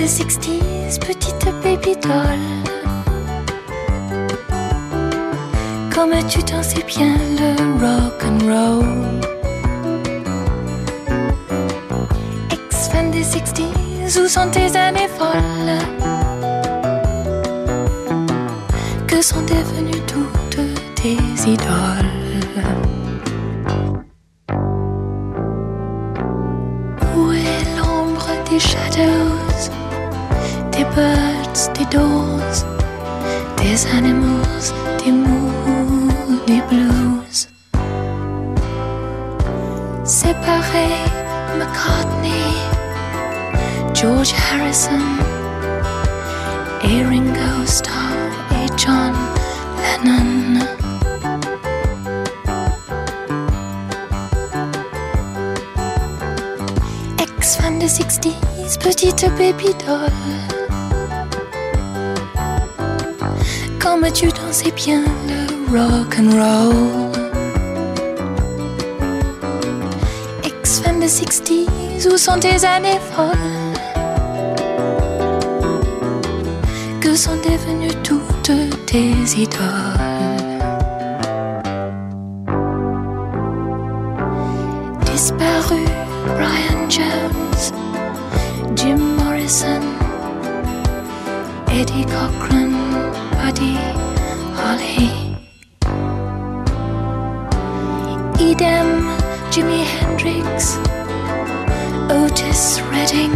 Ex-fan des 60s, petite baby doll. Comme tu t'en sais bien le rock and roll. Ex-fan des 60s, où sont tes années folles? Que sont devenues toutes tes idoles? Harrison, et Ringo Starr et John Lennon. Ex-fan des 60s, petite baby doll. Comme tu dansais bien le rock and roll. Ex-fan des 60s, où sont tes années folles? Sont devenues toutes tes idoles? Disparu Brian Jones, Jim Morrison, Eddie Cochran, Buddy Holly. Idem Jimi Hendrix, Otis Redding,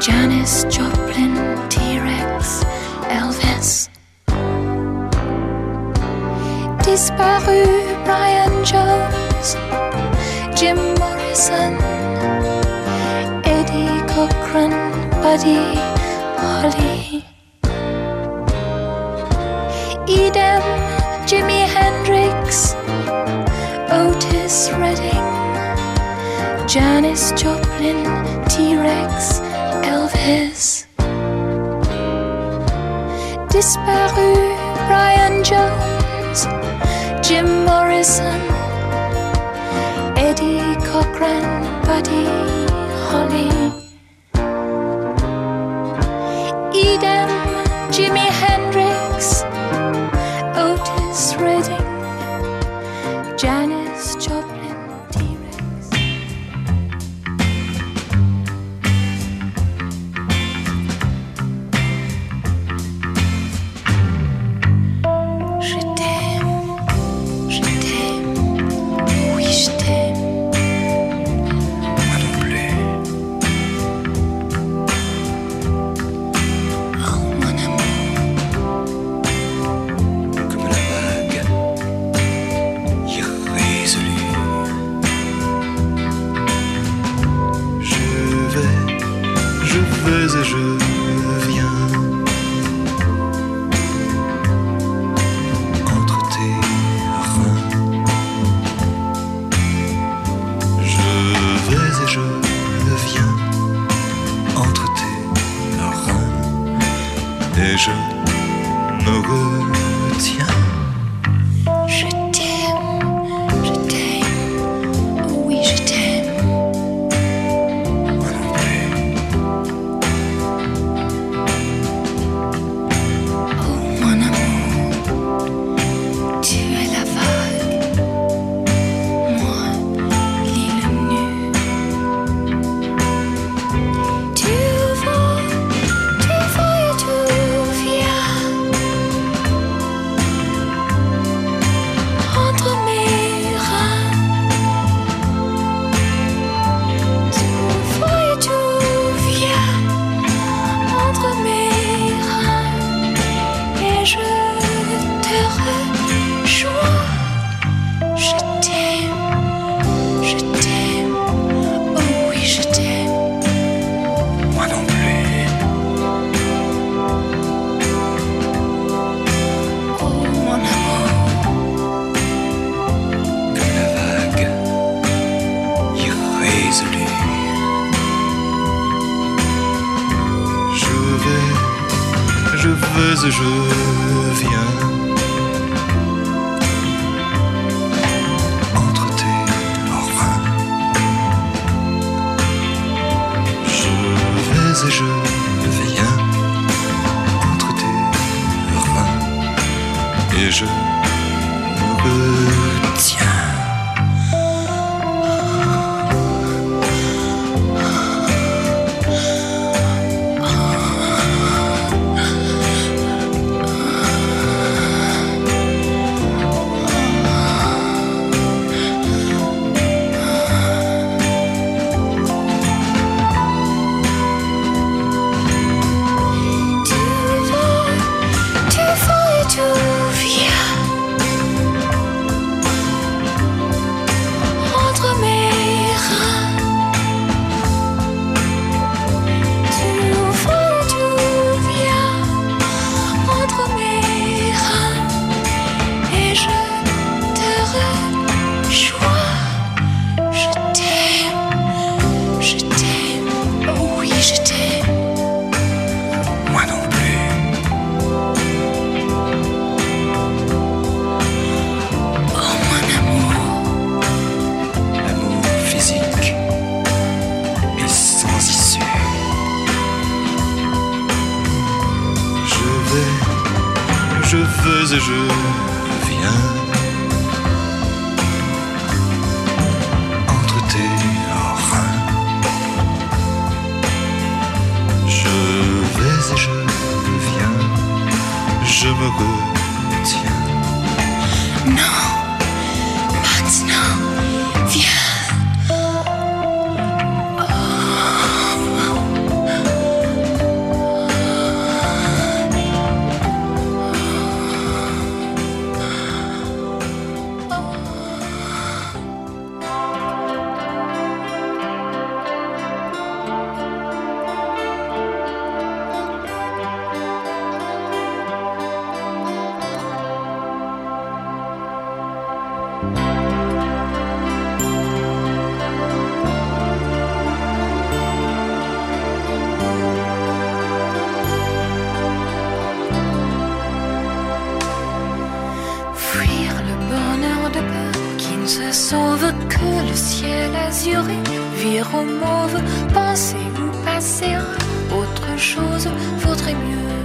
Janis Joplin, T-Rex, Elvis. Disparu Brian Jones, Jim Morrison, Eddie Cochran, Buddy Holly. Idem Jimi Hendrix, Otis Redding, Janis Joplin, T-Rex, Elvis. Disparu Brian Jones, Jim Morrison, Eddie Cochran, Buddy Holly. Et je me Penser ou passer à autre chose? Vaudrait mieux.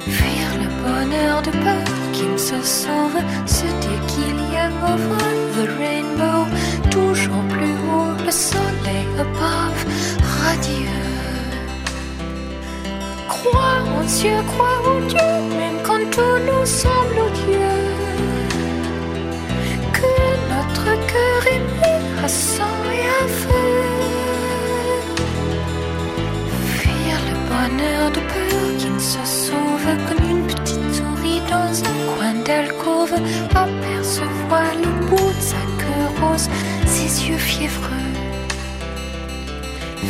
Fuir le bonheur de peur qui ne se sauve, se dire qu'il y a over the rainbow, toujours plus haut le soleil above, radieux. Crois en Dieu, crois en Dieu, même quand tout nous semble Apercevoir le bout de sa queue rose, ses yeux fiévreux.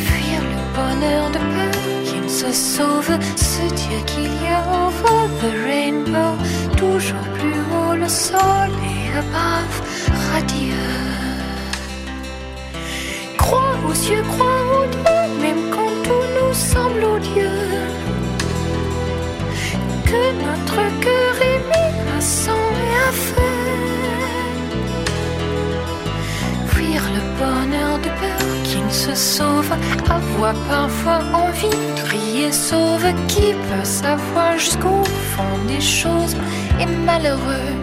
Fuir le bonheur de peur qui ne se sauve, se dire qu'il y a over the rainbow, toujours plus haut le soleil above, radieux. Crois aux yeux, crois aux Dieu, même quand tout nous semble odieux. Que notre cœur et à sauve, avoir parfois envie de crier sauve, qui peut savoir jusqu'au fond des choses? Est malheureux.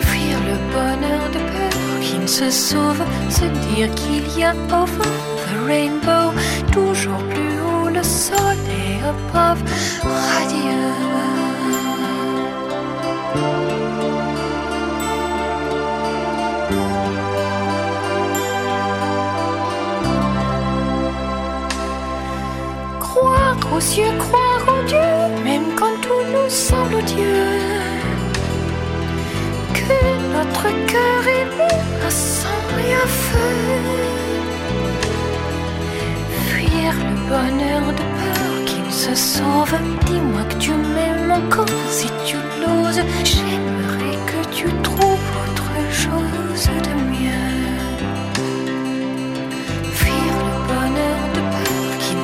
Fuir le bonheur de peur qui ne se sauve, se dire qu'il y a over the rainbow, toujours plus haut le soleil above, radieux. Aux cieux, croire en Dieu, même quand tout nous semble odieux. Que notre cœur est mis à sang et à feu. Fuir le bonheur de peur qui ne se sauve. Dis-moi que tu m'aimes encore si tu l'oses. J'aimerais que tu trouves autre chose de mieux.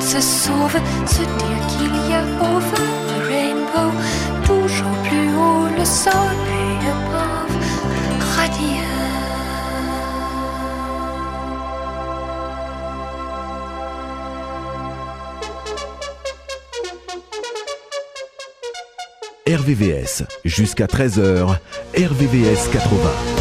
se sauve, se dire qu'il y a over the rainbow, toujours plus haut le soleil above, radieux. RVVS, jusqu'à 13h, RVVS 80.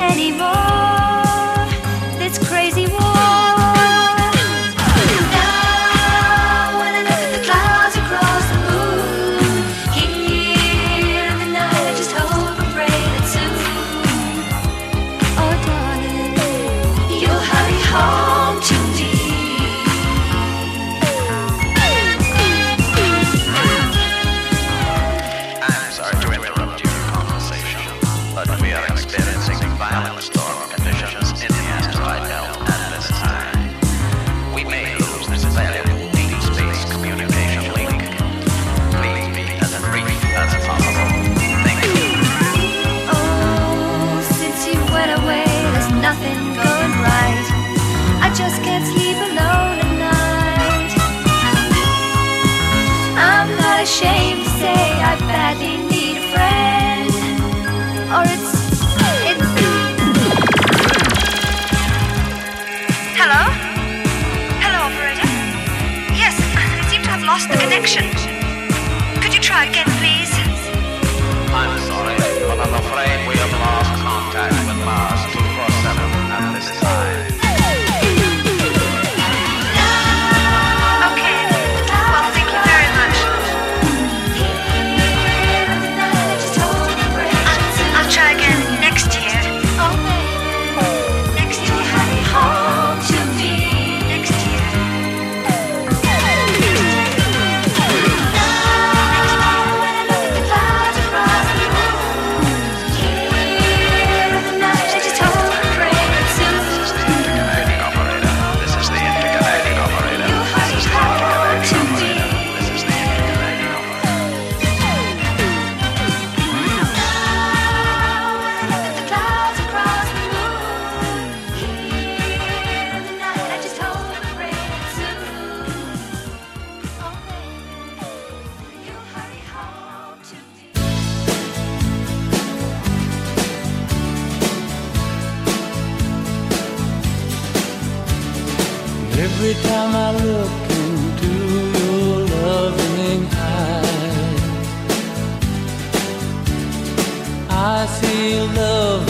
anymore. Every time I look into your loving eyes, I see love.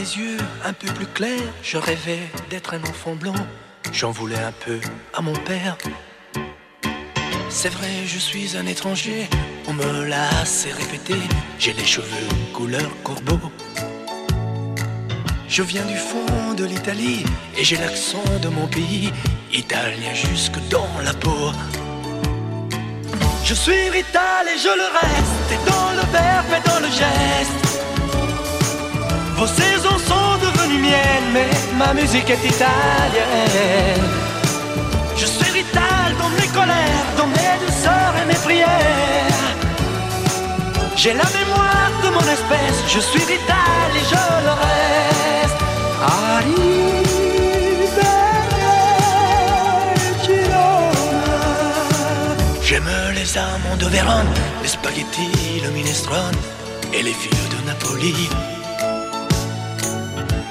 les yeux un peu plus clairs, je rêvais d'être un enfant blond. J'en voulais un peu à mon père. C'est vrai, je suis un étranger, on me l'a assez répété. J'ai les cheveux couleur corbeau. Je viens du fond de l'Italie et j'ai l'accent de mon pays, italien jusque dans la peau. Je suis vital et je le reste, et dans le verbe et dans le geste. Vos saisons sont devenues miennes, mais ma musique est italienne. Je suis vital dans mes colères, dans mes douceurs et mes prières. J'ai la mémoire de mon espèce, je suis vital et je le reste. J'aime les amants de Vérone, les spaghettis, le minestrone et les filles de Napoli.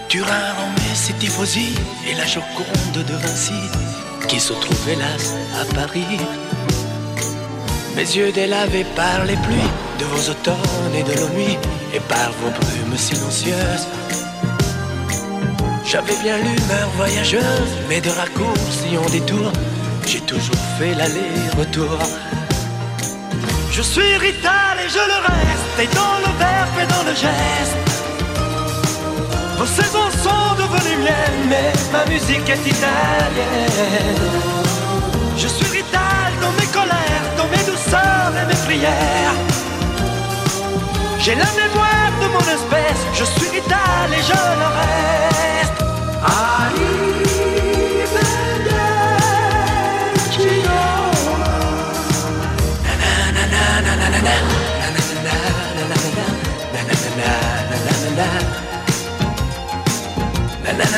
Turin, Rome, ses tifosi et la Joconde de Vinci qui se trouve hélas à Paris. Mes yeux délavés par les pluies de vos automnes et de nos nuits et par vos brumes silencieuses. J'avais bien l'humeur voyageuse, mais de raccourcis en détour, j'ai toujours fait l'aller-retour. Je suis Rital et je le reste, et dans le verbe et dans le geste. Vos saisons sont devenues miennes, mais ma musique est italienne. Je suis Rital dans mes colères, dans mes douceurs et mes prières. J'ai la mémoire de mon espèce, je suis Rital et je le reste.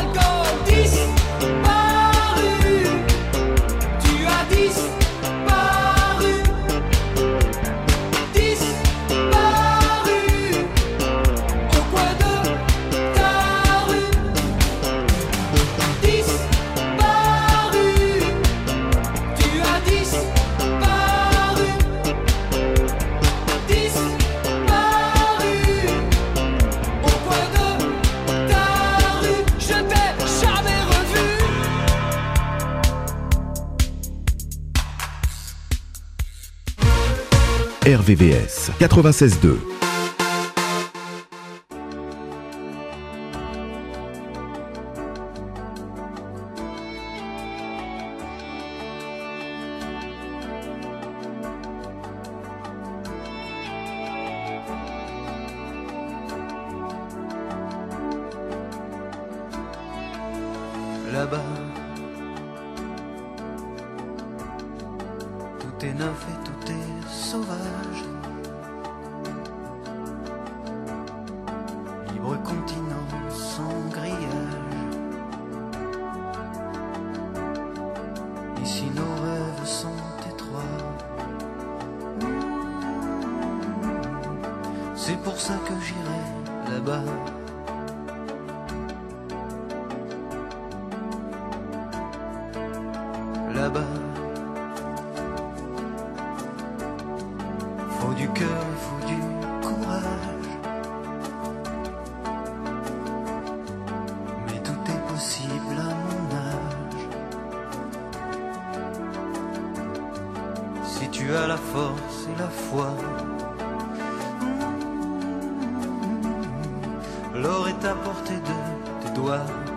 alcohol. VVS 96.2. tu as la force et la foi. Mmh. L'or est à portée de tes doigts.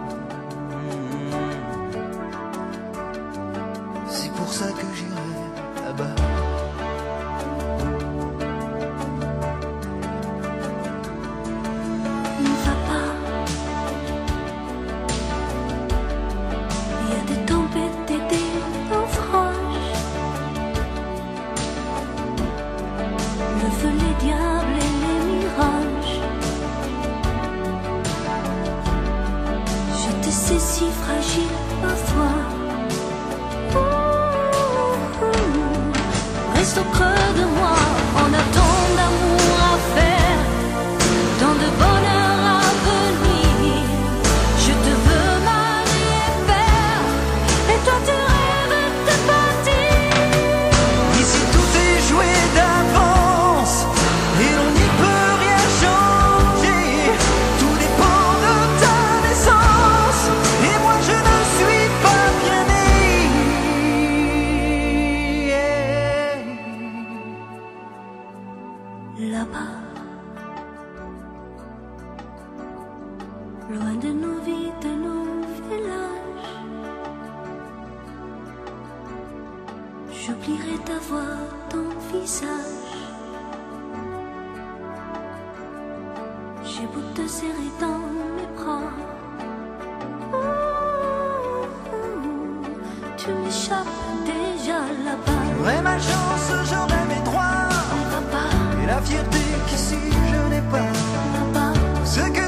tu m'échappes déjà là-bas. J'aurais ma chance, j'en mes droits. Et la fierté qu'ici je n'ai pas.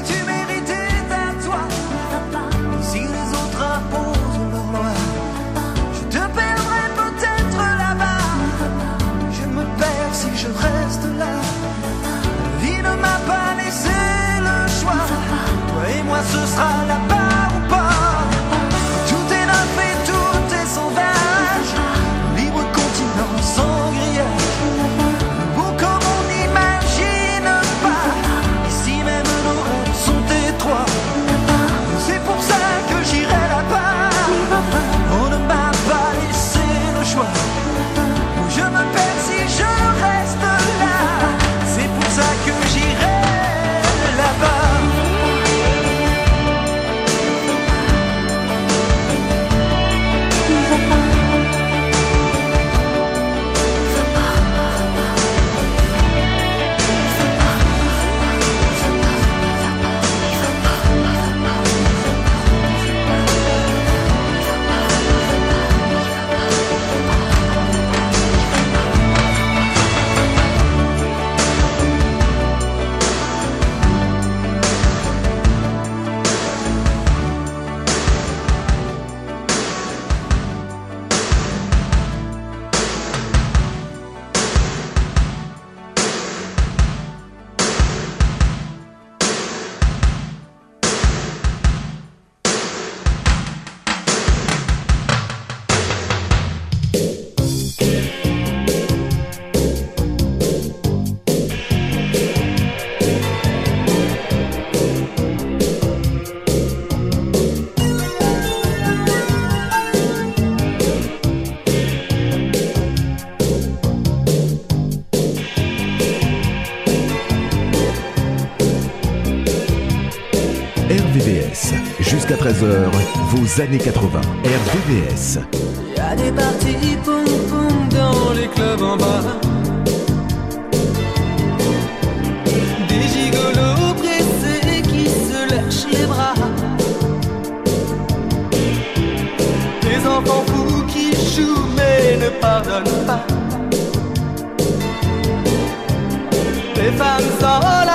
aux années 80. RVVS. Il y a des parties pom-pom dans les clubs en bas. Des gigolos pressés qui se lâchent les bras. Des enfants fous qui jouent mais ne pardonnent pas. Des femmes sans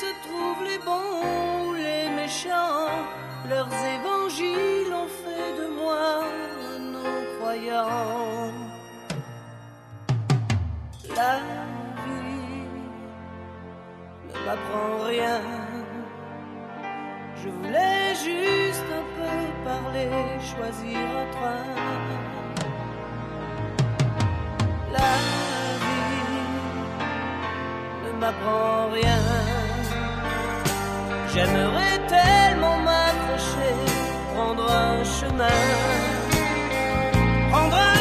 se trouvent les bons ou les méchants. Leurs évangiles ont fait de moi un non-croyant. La vie ne m'apprend rien. Je voulais juste un peu parler, choisir un train. La vie ne m'apprend rien. J'aimerais tellement m'accrocher, prendre un chemin, prendre un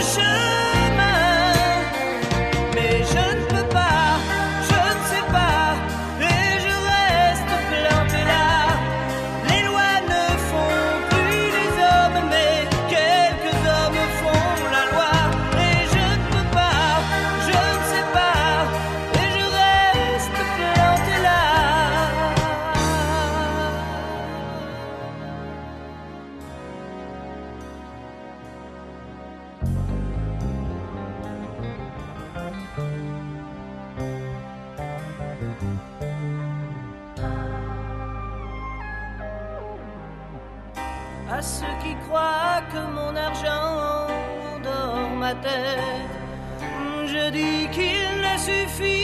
suffit.